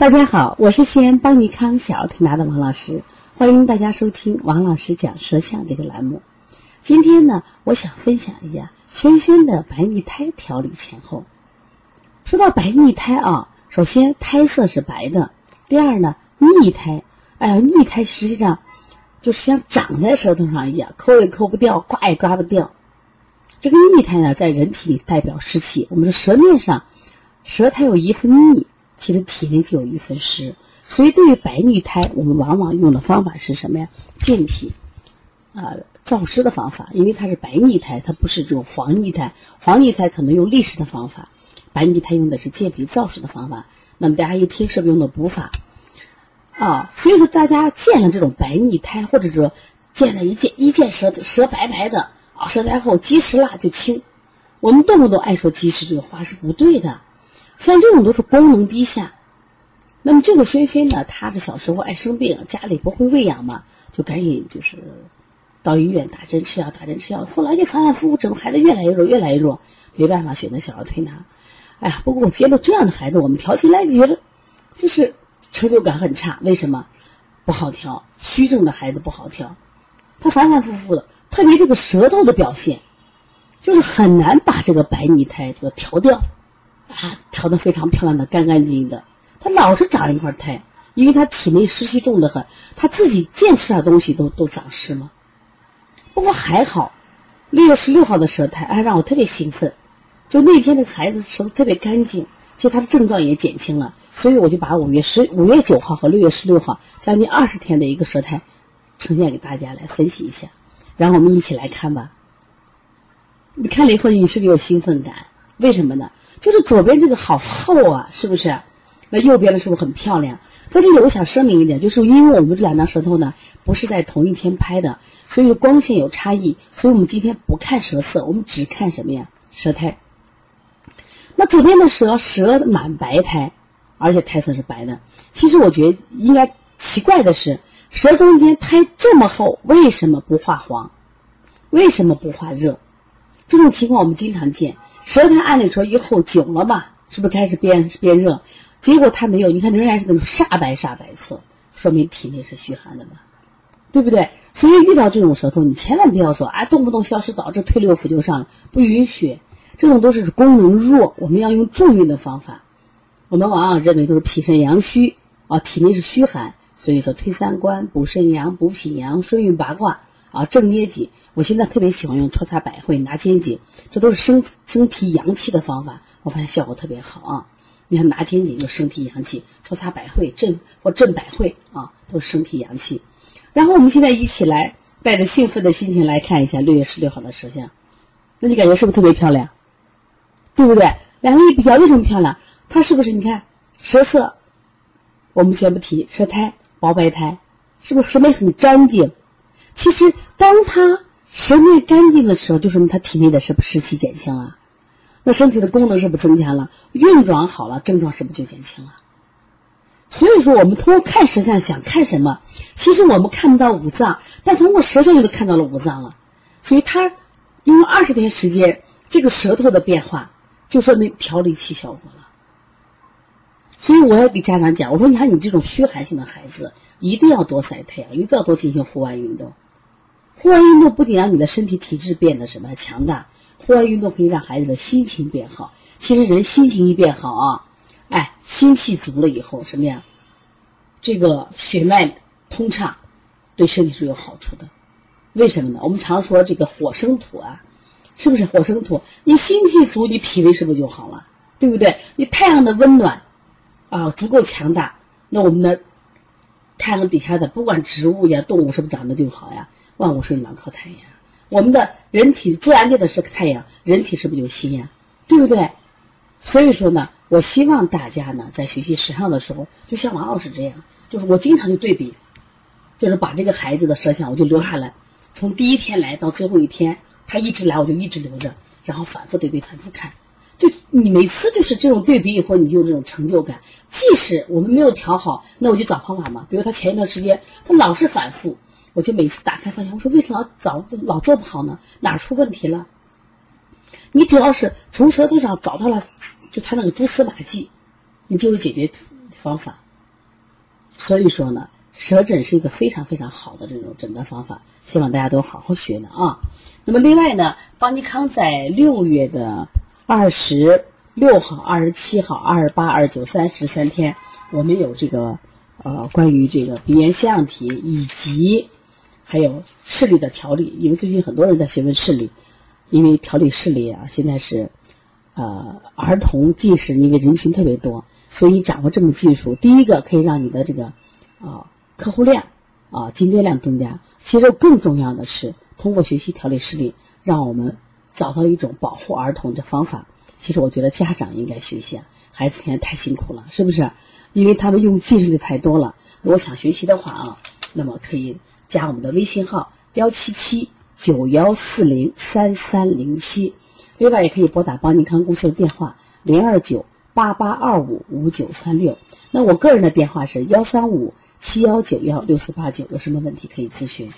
大家好，我是西安邦尼康小儿推拿的王老师，欢迎大家收听王老师讲舌象这个栏目。今天呢，我想分享一下轩轩的白腻胎调理前后。说到白腻胎啊，首先胎色是白的，第二呢，腻胎，哎呀，腻胎实际上就是像长在舌头上一样，抠也抠不掉，刮也刮不掉。这个腻胎呢，在人体里代表湿气，我们的舌面上，舌苔有一分腻。其实体内就有一份湿，所以对于白腻胎，我们往往用的方法是什么呀？健脾，啊，燥湿的方法。因为它是白腻胎，它不是这种黄腻胎。黄腻胎可能用利湿的方法，白腻胎用的是健脾燥湿的方法。那么大家一听是不是用的补法？啊，所以说大家见了这种白腻胎，或者说见了一见一见舌舌白白的啊，舌苔厚，积食辣就清。我们动不动爱说积食这个话是不对的。像这种都是功能低下，那么这个轩轩呢，他的小时候爱生病，家里不会喂养嘛，就赶紧就是到医院打针吃药，打针吃药，后来就反反复复，整个孩子越来越弱，越来越弱，没办法选择小儿推拿。哎呀，不过我接了这样的孩子，我们调起来觉得就是成就感很差。为什么？不好调，虚症的孩子不好调，他反反复复的，特别这个舌头的表现，就是很难把这个白腻苔这个调掉。啊，调的非常漂亮的，干干净净的。他老是长一块苔，因为他体内湿气重的很，他自己见吃点东西都都长湿嘛。不过还好，六月十六号的舌苔，哎，让我特别兴奋。就那天的孩子舌头特别干净，其实他的症状也减轻了。所以我就把五月十五月九号和六月十六号将近二十天的一个舌苔呈现给大家来分析一下，然后我们一起来看吧。你看了以后，你是不是有兴奋感？为什么呢？就是左边这个好厚啊，是不是？那右边的是不是很漂亮？在这里我想声明一点，就是因为我们这两张舌头呢不是在同一天拍的，所以光线有差异，所以我们今天不看舌色，我们只看什么呀？舌苔。那左边的舌舌满白苔，而且苔色是白的。其实我觉得应该奇怪的是，舌中间苔这么厚，为什么不化黄？为什么不化热？这种情况我们经常见。舌苔按理说一厚久了嘛，是不是开始变变热？结果它没有，你看仍然是那种煞白煞白色，说明体内是虚寒的嘛，对不对？所以遇到这种舌头，你千万不要说啊，动不动消失导致退六腑就上了，不允许。这种都是功能弱，我们要用助运的方法。我们往往认为都是脾肾阳虚啊，体内是虚寒，所以说推三关、补肾阳、补脾阳、顺运八卦。啊，正捏脊，我现在特别喜欢用搓擦百会、拿肩颈，这都是升升提阳气的方法，我发现效果特别好啊。你看拿肩颈就升提阳气，搓擦百会、镇或镇百会啊，都是升提阳气。然后我们现在一起来带着兴奋的心情来看一下六月十六号的舌象，那你感觉是不是特别漂亮？对不对？两个一比较，为什么漂亮？它是不是？你看舌色，我们先不提舌苔薄白苔，是不是舌面很干净？其实，当他舌面干净的时候，就说明他体内的是不湿气减轻了，那身体的功能是不是增强了？运转好了，症状是不是就减轻了？所以说，我们通过看舌象想看什么？其实我们看不到五脏，但通过舌象就都看到了五脏了。所以他用二十天时间，这个舌头的变化就说明调理起效果了。所以我要给家长讲，我说你看你这种虚寒性的孩子，一定要多晒太阳，一定要多进行户外运动。户外运动不仅让你的身体体质变得什么强大，户外运动可以让孩子的心情变好。其实人心情一变好啊，哎，心气足了以后什么呀？这个血脉通畅，对身体是有好处的。为什么呢？我们常说这个火生土啊，是不是火生土？你心气足，你脾胃是不是就好了？对不对？你太阳的温暖啊足够强大，那我们的太阳底下的不管植物呀、动物是不是长得就好呀？万物生长靠太阳，我们的人体自然界的是太阳，人体是不是有心呀？对不对？所以说呢，我希望大家呢在学习舌象的时候，就像王老师这样，就是我经常就对比，就是把这个孩子的舌象我就留下来，从第一天来到最后一天，他一直来我就一直留着，然后反复对比，反复看，就你每次就是这种对比以后，你就这种成就感。即使我们没有调好，那我就找方法嘛。比如他前一段时间他老是反复。我就每次打开发现，我说为什么老老做不好呢？哪出问题了？你只要是从舌头上找到了，就他那个蛛丝马迹，你就有解决方法。所以说呢，舌诊是一个非常非常好的这种诊断方法，希望大家都好好学呢啊。那么另外呢，邦尼康在六月的二十六号、二十七号、二十八、二十九、三十三天，我们有这个呃关于这个鼻炎腺样体以及还有视力的调理，因为最近很多人在询问视力，因为调理视力啊，现在是呃儿童近视，因为人群特别多。所以掌握这门技术，第一个可以让你的这个啊客户量啊进店量增加。其实更重要的是，通过学习调理视力，让我们找到一种保护儿童的方法。其实我觉得家长应该学习，啊，孩子现在太辛苦了，是不是？因为他们用近视力太多了。如果想学习的话啊，那么可以加我们的微信号幺七七九幺四零三三零七，另外也可以拨打邦尼康公司的电话零二九。八八二五五九三六，那我个人的电话是幺三五七幺九幺六四八九，有什么问题可以咨询。